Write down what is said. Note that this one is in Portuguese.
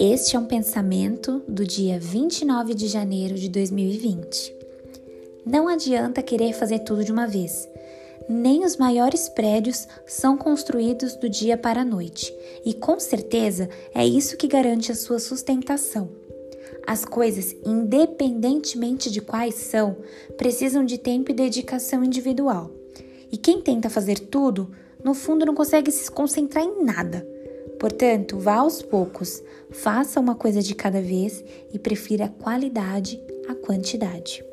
Este é um pensamento do dia 29 de janeiro de 2020. Não adianta querer fazer tudo de uma vez. Nem os maiores prédios são construídos do dia para a noite, e com certeza é isso que garante a sua sustentação. As coisas, independentemente de quais são, precisam de tempo e dedicação individual. E quem tenta fazer tudo, no fundo não consegue se concentrar em nada. Portanto, vá aos poucos, faça uma coisa de cada vez e prefira a qualidade à quantidade.